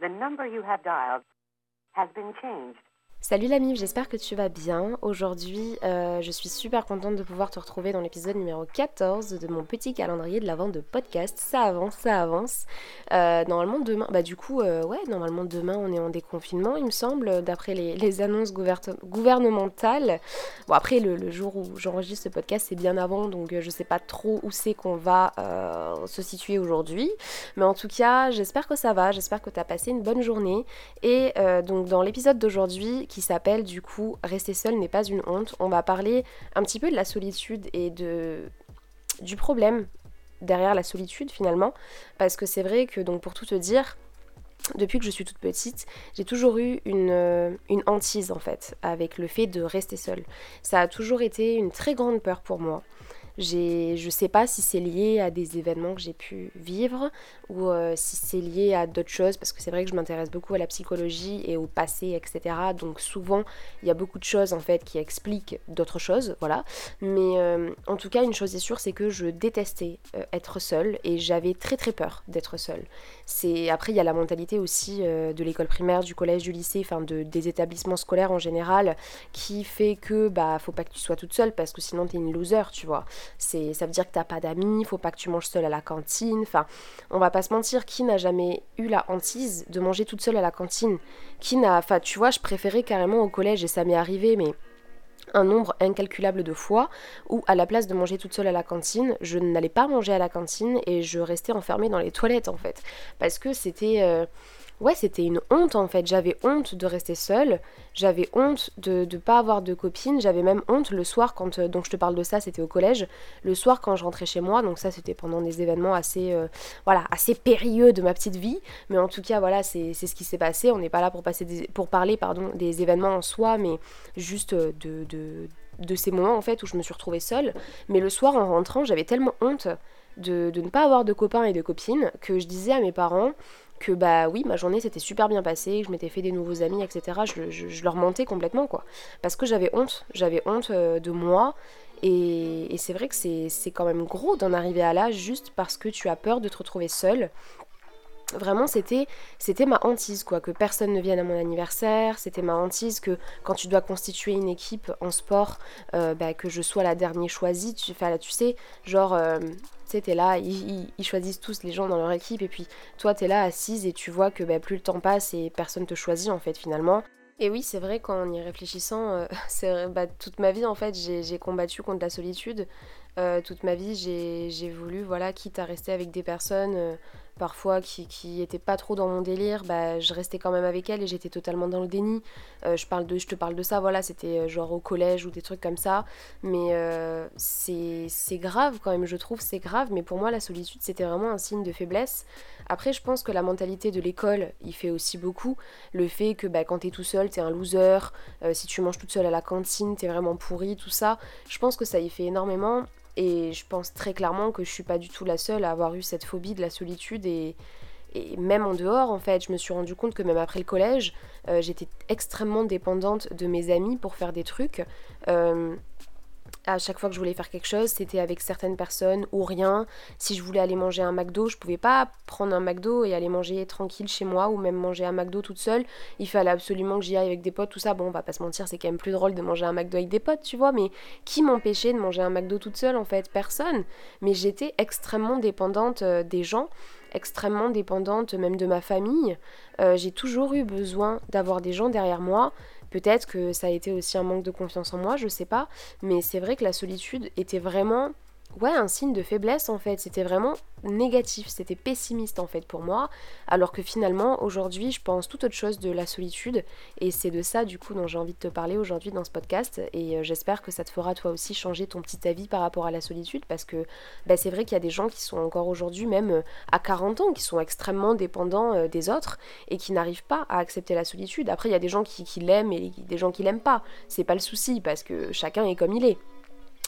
The number you have dialed has been changed. Salut l'ami, j'espère que tu vas bien. Aujourd'hui, euh, je suis super contente de pouvoir te retrouver dans l'épisode numéro 14 de mon petit calendrier de la vente de podcast. Ça avance, ça avance. Euh, normalement demain, bah du coup, euh, ouais, normalement demain on est en déconfinement, il me semble, d'après les, annonces gouvernementales. Bon après, le, jour où j'enregistre ce podcast, c'est bien avant, donc je sais pas trop où c'est qu'on va se situer aujourd'hui. Mais en tout cas, j'espère que ça va, j'espère que tu as passé une bonne journée. Et donc dans l'épisode d'aujourd'hui, qui s'appelle du coup Rester seul n'est pas une honte. On va parler un petit peu de la solitude et de du problème derrière la solitude finalement parce que c'est vrai que donc pour tout te dire depuis que je suis toute petite, j'ai toujours eu une, euh, une, hantise en fait avec le fait de rester seule. Ça a toujours été une très grande peur pour moi. Je sais pas si c'est lié à des événements que j'ai pu vivre ou euh, si c'est lié à d'autres choses, parce que c'est vrai que je m'intéresse beaucoup à la psychologie et au passé, etc. Donc souvent, il y a beaucoup de choses en fait qui expliquent d'autres choses, voilà. Mais euh, en tout cas, une chose est sûre, c'est que je détestais euh, être seule et j'avais très très peur d'être seule. C'est après il y a la mentalité aussi de l'école primaire, du collège, du lycée, enfin de, des établissements scolaires en général, qui fait que bah faut pas que tu sois toute seule parce que sinon t'es une loser, tu vois. Ça veut dire que t'as pas d'amis, faut pas que tu manges seule à la cantine. Enfin, on va pas se mentir, qui n'a jamais eu la hantise de manger toute seule à la cantine? Qui n'a, enfin, tu vois, je préférais carrément au collège et ça m'est arrivé, mais un nombre incalculable de fois où à la place de manger toute seule à la cantine, je n'allais pas manger à la cantine et je restais enfermée dans les toilettes en fait parce que c'était euh, ouais, c'était une honte en fait. J'avais honte de rester seule, j'avais honte de ne pas avoir de copine, j'avais même honte le soir quand. Euh, donc je te parle de ça, c'était au collège. Le soir quand je rentrais chez moi, donc ça c'était pendant des événements assez, euh, voilà, assez périlleux de ma petite vie. Mais en tout cas, voilà, c'est ce qui s'est passé. On n'est pas là pour, passer pour parler pardon, des événements en soi, mais juste euh, de, de, de ces moments en fait où je me suis retrouvée seule. Mais le soir en rentrant, j'avais tellement honte. De, de, ne pas avoir de copains et de copines que je disais à mes parents que bah oui, ma journée s'était super bien passée, je m'étais fait des nouveaux amis, etc. Je, leur mentais complètement, quoi. Parce que j'avais honte, j'avais honte euh, de moi. Et, c'est vrai que c'est quand même gros d'en arriver à là juste parce que tu as peur de te retrouver seule Vraiment, c'était c'était ma hantise, quoi, que personne ne vienne à mon anniversaire. C'était ma hantise que quand tu dois constituer une équipe en sport, euh, bah, que je sois la dernière choisie. Tu, là, tu sais, genre, euh, t'es là, ils, choisissent tous les gens dans leur équipe, et puis toi, t'es là assise et tu vois que bah, plus le temps passe et personne te choisit, en fait, finalement. Et oui, c'est vrai qu'en y réfléchissant, euh, bah, toute ma vie, en fait, j'ai combattu contre la solitude. toute ma vie, j'ai voulu, voilà, quitte à rester avec des personnes parfois qui, qui pas trop dans mon délire, bah, je restais quand même avec elle et j'étais totalement dans le déni. Euh, je, parle de, je te parle de ça, voilà, c'était euh, genre au collège ou des trucs comme ça. Mais euh, c'est grave quand même, je trouve, c'est grave. Mais pour moi, la solitude, c'était vraiment un signe de faiblesse. Après, je pense que la mentalité de l'école, il fait aussi beaucoup. Le fait que bah, quand t'es tout seul, t'es un loser. si tu manges toute seule à la cantine, t'es vraiment pourri, tout ça. Je pense que ça y fait énormément. Et je pense très clairement que je suis pas du tout la seule à avoir eu cette phobie de la solitude et, même en dehors, en fait, je me suis rendu compte que même après le collège, euh, j'étais extrêmement dépendante de mes amis pour faire des trucs. Euh, à chaque fois que je voulais faire quelque chose, c'était avec certaines personnes ou rien. Si je voulais aller manger un McDo, je pouvais pas prendre un McDo et aller manger tranquille chez moi ou même manger un McDo toute seule. Il fallait absolument que j'y aille avec des potes, tout ça. Bon, on va pas se mentir, c'est quand même plus drôle de manger un McDo avec des potes, tu vois, mais qui m'empêchait de manger un McDo toute seule en fait? Personne. Mais j'étais extrêmement dépendante euh, des gens extrêmement dépendante même de ma famille. Euh, j'ai toujours eu besoin d'avoir des gens derrière moi Peut-être que ça a été aussi un manque de confiance en moi, je sais pas, mais c'est vrai que la solitude était vraiment ouais, un signe de faiblesse en fait. C'était vraiment négatif, c'était pessimiste en fait pour moi. Alors que finalement, aujourd'hui, je pense tout autre chose de la solitude. Et c'est de ça du coup dont j'ai envie de te parler aujourd'hui dans ce podcast. Et euh, j'espère que ça te fera toi aussi changer ton petit avis par rapport à la solitude. Parce que bah, c'est vrai qu'il y a des gens qui sont encore aujourd'hui, même euh, à 40 ans, qui sont extrêmement dépendants euh, des autres et qui n'arrivent pas à accepter la solitude. Après, il y a des gens qui, qui l'aiment et des gens qui l'aiment pas. C'est pas le souci parce que chacun est comme il est.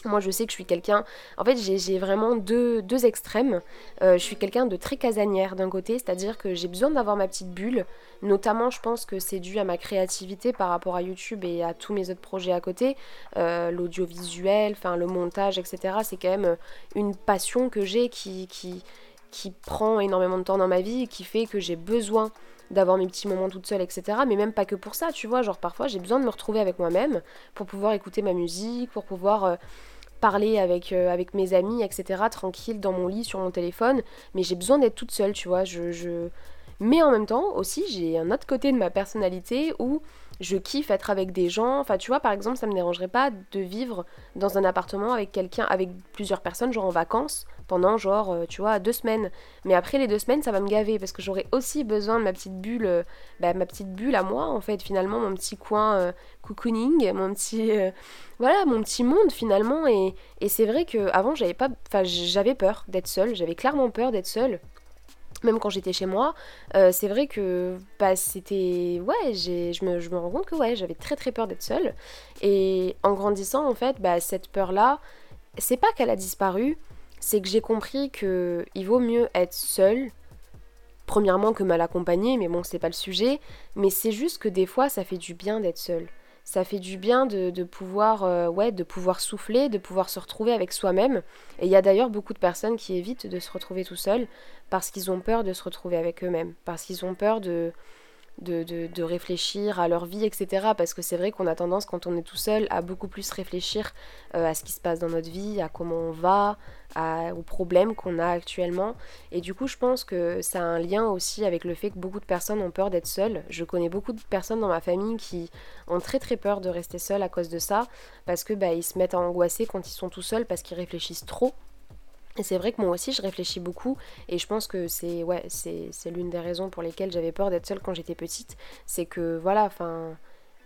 Moi, je sais que je suis quelqu'un. En fait, j'ai vraiment deux, deux extrêmes. Euh, je suis quelqu'un de très casanière d'un côté, c'est-à-dire que j'ai besoin d'avoir ma petite bulle. Notamment, je pense que c'est dû à ma créativité par rapport à YouTube et à tous mes autres projets à côté. Euh, l'audiovisuel, le montage, etc. C'est quand même une passion que j'ai qui, qui, qui prend énormément de temps dans ma vie qui fait que j'ai besoin d'avoir mes petits moments toute seule, etc. Mais même pas que pour ça, tu vois. Genre parfois j'ai besoin de me retrouver avec moi-même pour pouvoir écouter ma musique, pour pouvoir euh, parler avec, euh, avec mes amis, etc. Tranquille dans mon lit, sur mon téléphone. Mais j'ai besoin d'être toute seule, tu vois. Je, je... Mais en même temps aussi j'ai un autre côté de ma personnalité où je kiffe être avec des gens. Enfin, tu vois, par exemple, ça me dérangerait pas de vivre dans un appartement avec quelqu'un, avec plusieurs personnes, genre en vacances, pendant genre, euh, tu vois, deux semaines. Mais après les deux semaines, ça va me gaver parce que j'aurai aussi besoin de ma petite bulle, euh, bah, ma petite bulle à moi, en fait, finalement, mon petit coin euh, cocooning, mon petit, voilà, mon petit monde finalement. Et, c'est vrai que avant, j'avais peur d'être seule. J'avais clairement peur d'être seule même quand j'étais chez moi, euh, c'est vrai que bah, c'était. Ouais, je me, je me rends compte que ouais, j'avais très très peur d'être seule. Et en grandissant, en fait, bah, cette peur-là, c'est pas qu'elle a disparu, c'est que j'ai compris que il vaut mieux être seule, premièrement que mal accompagnée, mais bon, c'est pas le sujet, mais c'est juste que des fois, ça fait du bien d'être seule ça fait du bien de, pouvoir euh, ouais de pouvoir souffler de pouvoir se retrouver avec soi-même. Et il y a d'ailleurs beaucoup de personnes qui évitent de se retrouver tout seul parce qu'ils ont peur de se retrouver avec eux-mêmes parce qu'ils ont peur de de, réfléchir à leur vie, etc. Parce que c'est vrai qu'on a tendance, quand on est tout seul, à beaucoup plus réfléchir euh, à ce qui se passe dans notre vie, à comment on va, aux problèmes qu'on a actuellement. Et du coup, je pense que ça a un lien aussi avec le fait que beaucoup de personnes ont peur d'être seules. Je connais beaucoup de personnes dans ma famille qui ont très très peur de rester seules à cause de ça, parce que bah, ils se mettent à angoisser quand ils sont tout seuls, parce qu'ils réfléchissent trop c'est vrai que moi aussi je réfléchis beaucoup et je pense que c'est l'une des raisons pour lesquelles j'avais peur d'être seule quand j'étais petite. C'est que voilà, enfin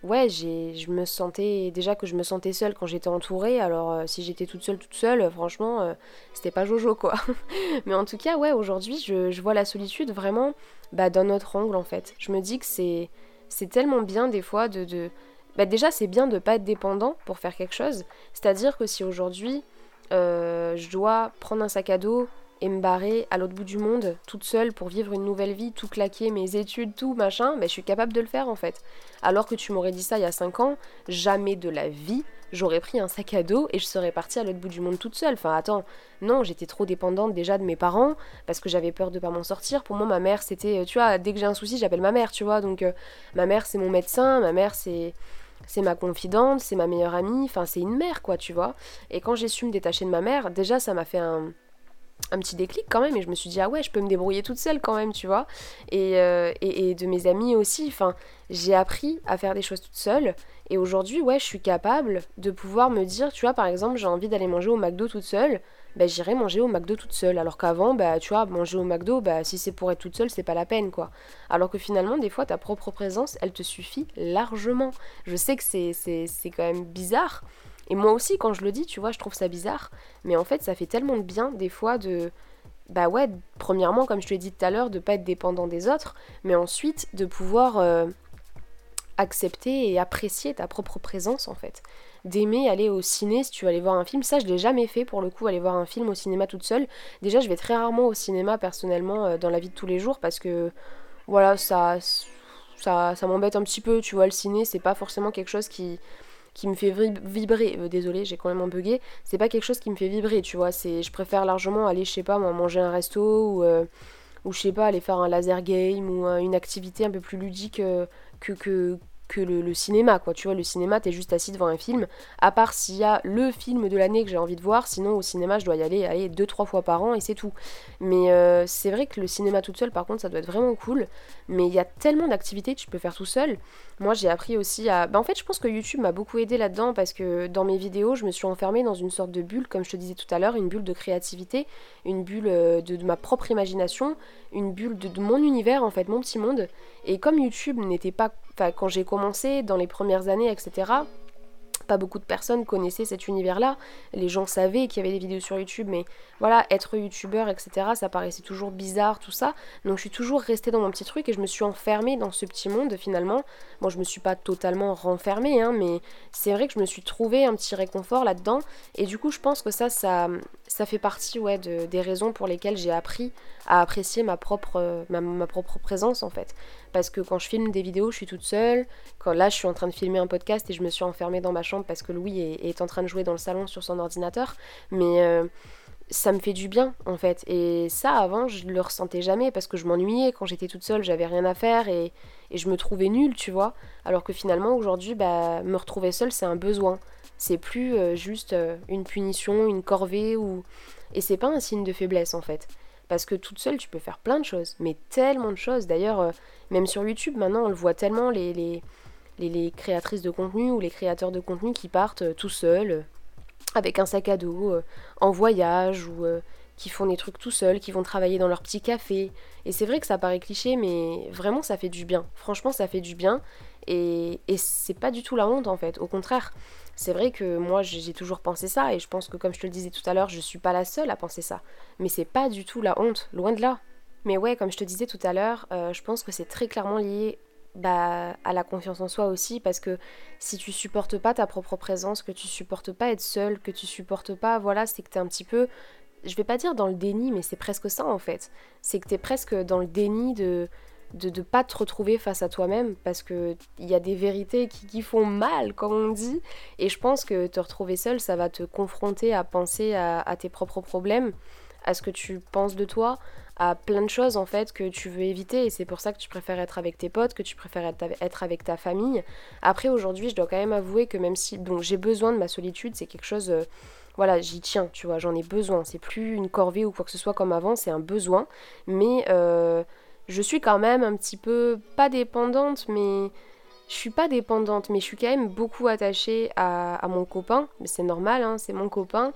ouais, j'ai, je me sentais déjà que je me sentais seule quand j'étais entourée. Alors euh, si j'étais toute seule, toute seule, franchement, euh, c'était pas Jojo quoi. Mais en tout cas, ouais, aujourd'hui, je, vois la solitude vraiment bah, d'un autre angle en fait. Je me dis que c'est, c'est tellement bien des fois de, de... Bah, déjà c'est bien de pas être dépendant pour faire quelque chose. C'est-à-dire que si aujourd'hui euh, je dois prendre un sac à dos et me barrer à l'autre bout du monde toute seule pour vivre une nouvelle vie, tout claquer, mes études, tout machin, ben, je suis capable de le faire en fait. Alors que tu m'aurais dit ça il y a 5 ans, jamais de la vie j'aurais pris un sac à dos et je serais partie à l'autre bout du monde toute seule. Enfin attends, non, j'étais trop dépendante déjà de mes parents parce que j'avais peur de pas m'en sortir. Pour moi ma mère c'était, tu vois, dès que j'ai un souci j'appelle ma mère, tu vois. Donc euh, ma mère c'est mon médecin, ma mère c'est c'est ma confidente, c'est ma meilleure amie, enfin c'est une mère quoi, tu vois. Et quand j'ai su me détacher de ma mère, déjà ça m'a fait un, petit déclic quand même et je me suis dit ah ouais je peux me débrouiller toute seule quand même tu vois. Et, euh, et, de mes amis aussi enfin j'ai appris à faire des choses toute seule. Et aujourd'hui ouais je suis capable de pouvoir me dire tu vois par exemple j'ai envie d'aller manger au McDo toute seule bah, j'irai manger au McDo toute seule. Alors qu'avant, bah, tu vois, manger au McDo, bah, si c'est pour être toute seule, c'est pas la peine, quoi. Alors que finalement, des fois, ta propre présence, elle te suffit largement. Je sais que c'est, quand même bizarre. Et moi aussi, quand je le dis, tu vois, je trouve ça bizarre. Mais en fait, ça fait tellement de bien, des fois, de. Bah ouais, premièrement, comme je te l'ai dit tout à l'heure, de pas être dépendant des autres, mais ensuite de pouvoir euh, accepter et apprécier ta propre présence, en fait d'aimer aller au ciné si tu veux aller voir un film. Ça, je l'ai jamais fait pour le coup, aller voir un film au cinéma toute seule. Déjà, je vais très rarement au cinéma personnellement euh, dans la vie de tous les jours parce que voilà, ça, ça, m'embête un petit peu. Tu vois, le ciné, c'est pas forcément quelque chose qui me fait vibrer. Euh, désolé, j'ai quand même un bugué. C'est pas quelque chose qui me fait vibrer, tu vois. C'est, je préfère largement aller, je sais pas, moi, manger un resto ou, euh, ou je sais pas, aller faire un laser game ou une activité un peu plus ludique que, que, que le, cinéma, quoi. Tu vois, le cinéma, t'es juste assis devant un film, à part s'il y a le film de l'année que j'ai envie de voir, sinon au cinéma, je dois y aller, aller deux, trois fois par an et c'est tout. Mais euh, c'est vrai que le cinéma toute seule, par contre, ça doit être vraiment cool. Mais il y a tellement d'activités que tu peux faire tout seul. Moi, j'ai appris aussi à. Bah, en fait, je pense que YouTube m'a beaucoup aidé là-dedans parce que dans mes vidéos, je me suis enfermée dans une sorte de bulle, comme je te disais tout à l'heure, une bulle de créativité, une bulle euh, de, ma propre imagination, une bulle de, de mon univers, en fait, mon petit monde. Et comme YouTube n'était pas. Enfin, quand j'ai commencé, dans les premières années, etc., pas beaucoup de personnes connaissaient cet univers-là. Les gens savaient qu'il y avait des vidéos sur YouTube, mais voilà, être youtubeur, etc., ça paraissait toujours bizarre, tout ça. Donc je suis toujours restée dans mon petit truc et je me suis enfermée dans ce petit monde finalement. Bon, je me suis pas totalement renfermée, hein, mais c'est vrai que je me suis trouvé un petit réconfort là-dedans. Et du coup, je pense que ça, ça, ça fait partie ouais, de, des raisons pour lesquelles j'ai appris à apprécier ma propre, ma, propre présence en fait. Parce que quand je filme des vidéos, je suis toute seule. Quand là, je suis en train de filmer un podcast et je me suis enfermée dans ma chambre parce que Louis est, en train de jouer dans le salon sur son ordinateur. Mais. Euh, ça me fait du bien en fait. Et ça avant je le ressentais jamais parce que je m'ennuyais quand j'étais toute seule, j'avais rien à faire et, je me trouvais nulle, tu vois. Alors que finalement aujourd'hui, bah, me retrouver seule c'est un besoin. C'est plus euh, juste euh, une punition, une corvée ou. Et c'est pas un signe de faiblesse en fait. Parce que toute seule tu peux faire plein de choses, mais tellement de choses. D'ailleurs, euh, même sur YouTube maintenant on le voit tellement les, créatrices de contenu ou les créateurs de contenu qui partent tout seuls avec un sac à dos, euh, en voyage ou euh, qui font des trucs tout seuls, qui vont travailler dans leur petit café. Et c'est vrai que ça paraît cliché, mais vraiment ça fait du bien. Franchement, ça fait du bien. Et, et c'est pas du tout la honte en fait. Au contraire, c'est vrai que moi j'ai toujours pensé ça et je pense que comme je te le disais tout à l'heure, je suis pas la seule à penser ça. Mais c'est pas du tout la honte, loin de là. Mais ouais, comme je te disais tout à l'heure, euh, je pense que c'est très clairement lié bah, à la confiance en soi aussi, parce que si tu supportes pas ta propre présence, que tu supportes pas être seul, que tu supportes pas, voilà, c'est que t'es un petit peu, je vais pas dire dans le déni, mais c'est presque ça en fait. C'est que t'es presque dans le déni de de ne pas te retrouver face à toi-même parce que il y a des vérités qui, qui, font mal comme on dit et je pense que te retrouver seul ça va te confronter à penser à, à tes propres problèmes à ce que tu penses de toi à plein de choses en fait que tu veux éviter et c'est pour ça que tu préfères être avec tes potes, que tu préfères être avec ta famille. Après aujourd'hui je dois quand même avouer que même si donc j'ai besoin de ma solitude, c'est quelque chose euh, voilà, j'y tiens, tu vois, j'en ai besoin. C'est plus une corvée ou quoi que ce soit comme avant, c'est un besoin. Mais euh, je suis quand même un petit peu, pas dépendante, mais je suis pas dépendante, mais je suis quand même beaucoup attachée à, mon copain. Mais c'est normal, hein, c'est mon copain.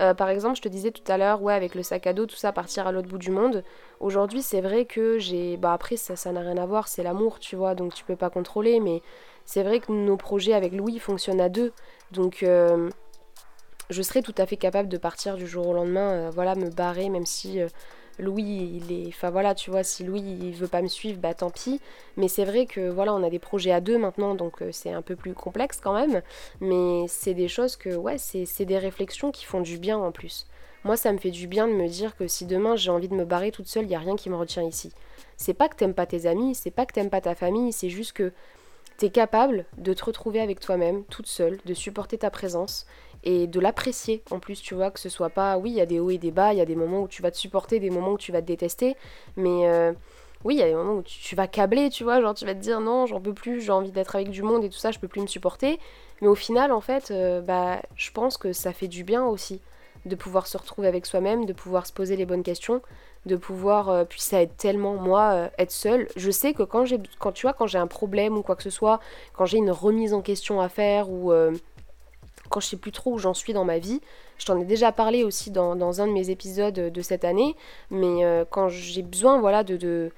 Euh, par exemple, je te disais tout à l'heure, ouais, avec le sac à dos, tout ça, partir à l'autre bout du monde. Aujourd'hui, c'est vrai que j'ai. Bah, après, ça ça n'a rien à voir, c'est l'amour, tu vois, donc tu peux pas contrôler, mais c'est vrai que nos projets avec Louis fonctionnent à deux. Donc. Euh, je serais tout à fait capable de partir du jour au lendemain, euh, voilà, me barrer, même si Louis, il est. Enfin voilà, tu vois, si Louis il veut pas me suivre, bah tant pis. Mais c'est vrai que voilà, on a des projets à deux maintenant, donc euh, c'est un peu plus complexe quand même. Mais c'est des choses que, ouais, c'est des réflexions qui font du bien en plus. Moi, ça me fait du bien de me dire que si demain j'ai envie de me barrer toute seule, il n'y a rien qui me retient ici. C'est pas que t'aimes pas tes amis, c'est pas que t'aimes pas ta famille, c'est juste que t'es capable de te retrouver avec toi-même, toute seule, de supporter ta présence et de l'apprécier en plus, tu vois, que ce soit pas, oui, il y a des hauts et des bas, il y a des moments où tu vas te supporter, des moments où tu vas te détester, mais euh, oui, il y a des moments où tu, vas câbler, tu vois, genre tu vas te dire non, j'en peux plus, j'ai envie d'être avec du monde et tout ça, je peux plus me supporter, mais au final, en fait, euh, bah, je pense que ça fait du bien aussi de pouvoir se retrouver avec soi-même, de pouvoir se poser les bonnes questions, de pouvoir, euh, puis ça aide tellement moi être seule. Je sais que quand j'ai, quand tu vois, quand j'ai un problème ou quoi que ce soit, quand j'ai une remise en question à faire ou quand je sais plus trop où j'en suis dans ma vie. Je t'en ai déjà parlé aussi dans, un de mes épisodes de cette année, mais euh, quand j'ai besoin voilà, de,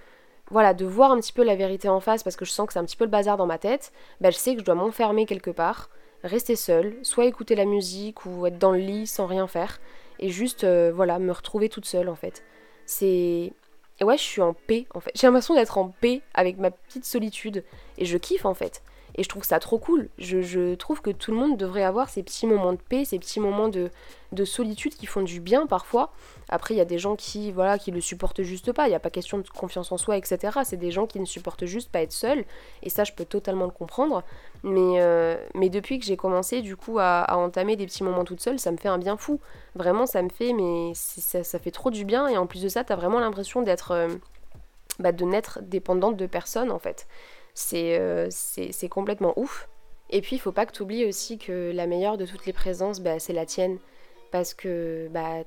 voilà, de voir un petit peu la vérité en face parce que je sens que c'est un petit peu le bazar dans ma tête, bah, je sais que je dois m'enfermer quelque part, rester seule, soit écouter la musique ou être dans le lit sans rien faire, et juste euh, voilà, me retrouver toute seule en fait. C'est. Ouais, je suis en paix en fait. J'ai l'impression d'être en paix avec ma petite solitude, et je kiffe en fait. Et je trouve ça trop cool. Je, trouve que tout le monde devrait avoir ces petits moments de paix, ces petits moments de, de solitude qui font du bien parfois. Après, il y a des gens qui voilà qui le supportent juste pas. Il n'y a pas question de confiance en soi, etc. C'est des gens qui ne supportent juste pas être seuls. Et ça, je peux totalement le comprendre. Mais, euh, depuis que j'ai commencé du coup à, entamer des petits moments toute seule, ça me fait un bien fou. Vraiment, ça me fait, mais ça, ça fait trop du bien. Et en plus de ça, tu as vraiment l'impression d'être... Euh, bah, de n'être dépendante de personne en fait. Euh, c'est complètement ouf. Et puis, il faut pas que tu oublies aussi que la meilleure de toutes les présences, bah, c'est la tienne. Parce que bah,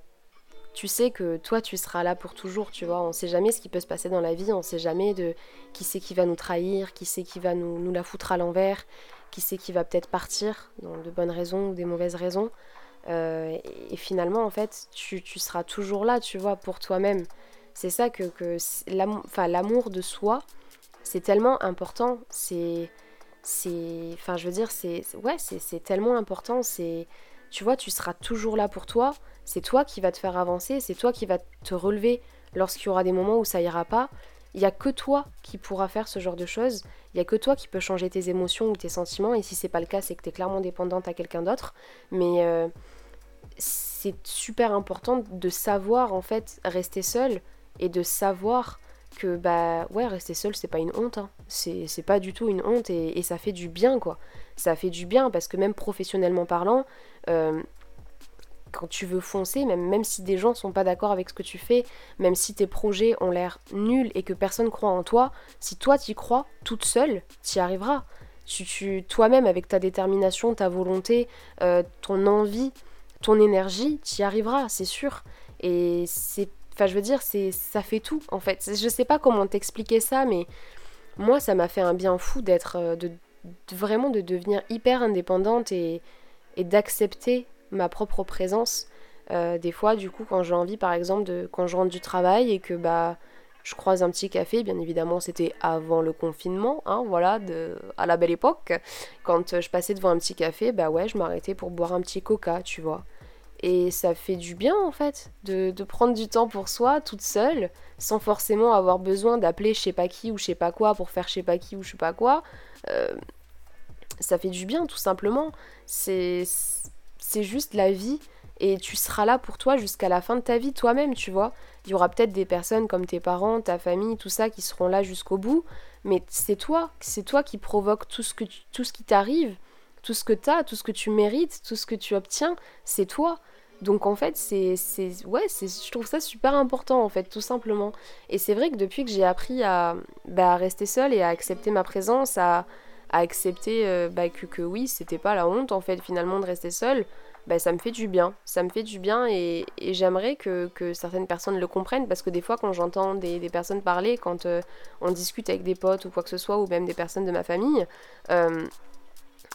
tu sais que toi, tu seras là pour toujours, tu vois. On sait jamais ce qui peut se passer dans la vie, on sait jamais de qui c'est qui va nous trahir, qui c'est qui va nous, nous la foutre à l'envers, qui c'est qui va peut-être partir, dans de bonnes raisons ou des mauvaises raisons. Euh, et, finalement, en fait, tu, tu, seras toujours là, tu vois, pour toi-même. C'est ça que, que l'amour de soi, c'est tellement important. C'est. c'est Enfin, je veux dire, c'est. Ouais, c'est tellement important. C'est. Tu vois, tu seras toujours là pour toi. C'est toi qui va te faire avancer. C'est toi qui va te relever lorsqu'il y aura des moments où ça ira pas. Il n'y a que toi qui pourra faire ce genre de choses. Il n'y a que toi qui peux changer tes émotions ou tes sentiments. Et si c'est pas le cas, c'est que tu es clairement dépendante à quelqu'un d'autre. Mais euh, c'est super important de savoir en fait rester seul et de savoir que bah ouais rester seul c'est pas une honte hein. c'est pas du tout une honte et, ça fait du bien quoi ça fait du bien parce que même professionnellement parlant euh, quand tu veux foncer, même, même si des gens sont pas d'accord avec ce que tu fais, même si tes projets ont l'air nuls et que personne croit en toi, si toi t'y crois, toute seule, t'y arriveras. Tu, toi-même, avec ta détermination, ta volonté, euh, ton envie, ton énergie, t'y arriveras, c'est sûr. Et c'est, enfin, je veux dire, c'est, ça fait tout, en fait. Je sais pas comment t'expliquer ça, mais moi, ça m'a fait un bien fou d'être, euh, de, vraiment de devenir hyper indépendante et, d'accepter ma propre présence. Euh, des fois, du coup, quand j'ai envie, par exemple, de quand je rentre du travail et que bah je croise un petit café, bien évidemment, c'était avant le confinement, hein, voilà, de, à la belle époque. Quand je passais devant un petit café, bah ouais, je m'arrêtais pour boire un petit coca, tu vois. Et ça fait du bien en fait de, de, prendre du temps pour soi toute seule, sans forcément avoir besoin d'appeler je sais pas qui ou je sais pas quoi pour faire je sais pas qui ou je sais pas quoi. Euh, ça fait du bien tout simplement. C'est juste la vie et tu seras là pour toi jusqu'à la fin de ta vie toi-même, tu vois. Il y aura peut-être des personnes comme tes parents, ta famille, tout ça qui seront là jusqu'au bout, mais c'est toi, c'est toi qui provoque tout ce que tout ce qui t'arrive, tout ce que tu as, tout ce que tu mérites, tout ce que tu obtiens, c'est toi. Donc en fait, c'est ouais, je trouve ça super important en fait, tout simplement. Et c'est vrai que depuis que j'ai appris à, bah, rester seule et à accepter ma présence, à accepter euh, bah, que, oui, c'était pas la honte en fait finalement de rester seule, bah, ça me fait du bien. Ça me fait du bien et, j'aimerais que, certaines personnes le comprennent parce que des fois quand j'entends des, des, personnes parler, quand euh, on discute avec des potes ou quoi que ce soit, ou même des personnes de ma famille, euh,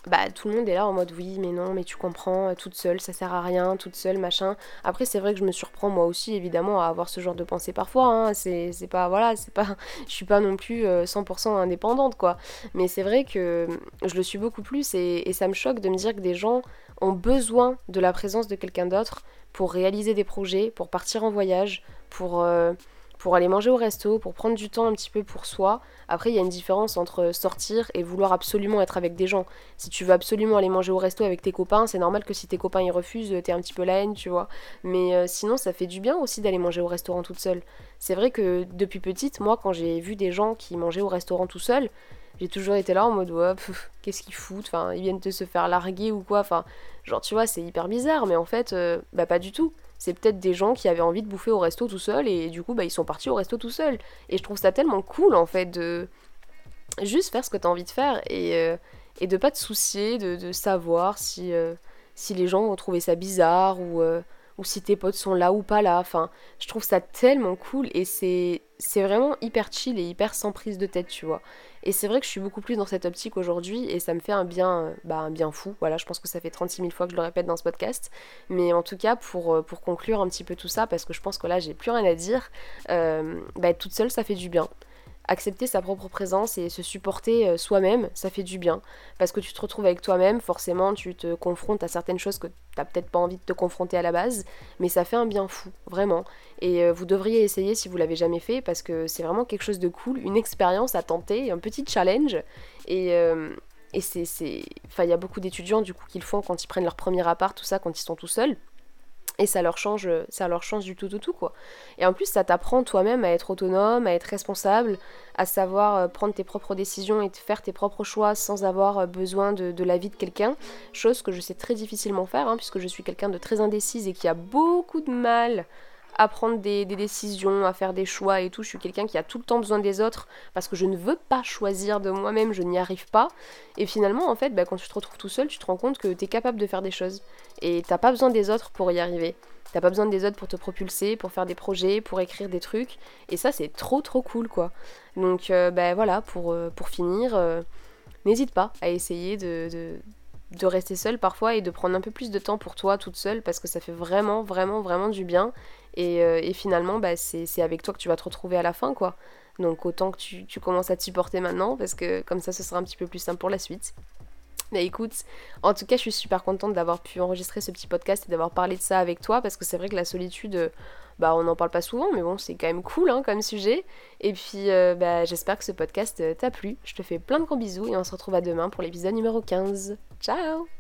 bah tout le monde est là en mode oui mais non mais tu comprends euh, toute seule ça sert à rien toute seule machin après c'est vrai que je me surprends moi aussi évidemment à avoir ce genre de pensée parfois hein. c'est pas voilà c'est pas je suis pas non plus 100% euh, indépendante quoi mais c'est vrai que je le suis beaucoup plus et, et, ça me choque de me dire que des gens ont besoin de la présence de quelqu'un d'autre pour réaliser des projets pour partir en voyage pour euh, pour aller manger au resto, pour prendre du temps un petit peu pour soi. Après, il y a une différence entre sortir et vouloir absolument être avec des gens. Si tu veux absolument aller manger au resto avec tes copains, c'est normal que si tes copains y refusent, t'es un petit peu la haine, tu vois. Mais euh, sinon, ça fait du bien aussi d'aller manger au restaurant toute seule. C'est vrai que depuis petite, moi, quand j'ai vu des gens qui mangeaient au restaurant tout seul, j'ai toujours été là en mode ouais, qu'est-ce qu'ils foutent? Enfin, ils viennent de se faire larguer ou quoi? Enfin, genre, tu vois, c'est hyper bizarre, mais en fait, euh, bah pas du tout c'est peut-être des gens qui avaient envie de bouffer au resto tout seul et du coup bah, ils sont partis au resto tout seul. Et je trouve ça tellement cool en fait de juste faire ce que tu as envie de faire et, euh, et de pas te soucier de, savoir si, euh, si les gens vont trouver ça bizarre ou, euh, ou si tes potes sont là ou pas là. Enfin, je trouve ça tellement cool et c'est vraiment hyper chill et hyper sans prise de tête, tu vois. Et c'est vrai que je suis beaucoup plus dans cette optique aujourd'hui et ça me fait un bien, bah, un bien fou. Voilà, je pense que ça fait 36 000 fois que je le répète dans ce podcast. Mais en tout cas, pour, euh, pour conclure un petit peu tout ça, parce que je pense que là, j'ai plus rien à dire, euh, bah, toute seule, ça fait du bien accepter sa propre présence et se supporter euh, soi-même, ça fait du bien. Parce que tu te retrouves avec toi-même, forcément tu te confrontes à certaines choses que t'as peut-être pas envie de te confronter à la base, mais ça fait un bien fou, vraiment. Et euh, vous devriez essayer si vous l'avez jamais fait, parce que c'est vraiment quelque chose de cool, une expérience à tenter, un petit challenge. Et, euh, et c'est... Enfin, il y a beaucoup d'étudiants du coup qui le font quand ils prennent leur premier appart, tout ça, quand ils sont tout seuls et ça leur change ça leur change du tout tout tout quoi. Et en plus ça t'apprend toi-même à être autonome à être responsable à savoir euh, prendre tes propres décisions et faire tes propres choix sans avoir euh, besoin de, l'avis de quelqu'un. Chose que je sais très difficilement faire hein, puisque je suis quelqu'un de très indécise et qui a beaucoup de mal à prendre des, décisions, à faire des choix et tout. Je suis quelqu'un qui a tout le temps besoin des autres parce que je ne veux pas choisir de moi-même, je n'y arrive pas. Et finalement, en fait, bah, quand tu te retrouves tout seul, tu te rends compte que tu es capable de faire des choses. Et t'as pas besoin des autres pour y arriver. T'as pas besoin des autres pour te propulser, pour faire des projets, pour écrire des trucs. Et ça, c'est trop trop cool, quoi. Donc, euh, bah, voilà, pour, euh, finir, euh, n'hésite pas à essayer de rester seule parfois et de prendre un peu plus de temps pour toi toute seule parce que ça fait vraiment vraiment vraiment du bien. Et, euh, finalement bah, c'est avec toi que tu vas te retrouver à la fin quoi. Donc autant que tu, tu commences à t'y porter maintenant parce que comme ça ce sera un petit peu plus simple pour la suite. Mais écoute, en tout cas, je suis super contente d'avoir pu enregistrer ce petit podcast et d'avoir parlé de ça avec toi parce que c'est vrai que la solitude, bah on n'en parle pas souvent, mais bon, c'est quand même cool hein, comme sujet. Et puis, euh, bah, j'espère que ce podcast t'a plu. Je te fais plein de gros bisous et on se retrouve à demain pour l'épisode numéro 15. Ciao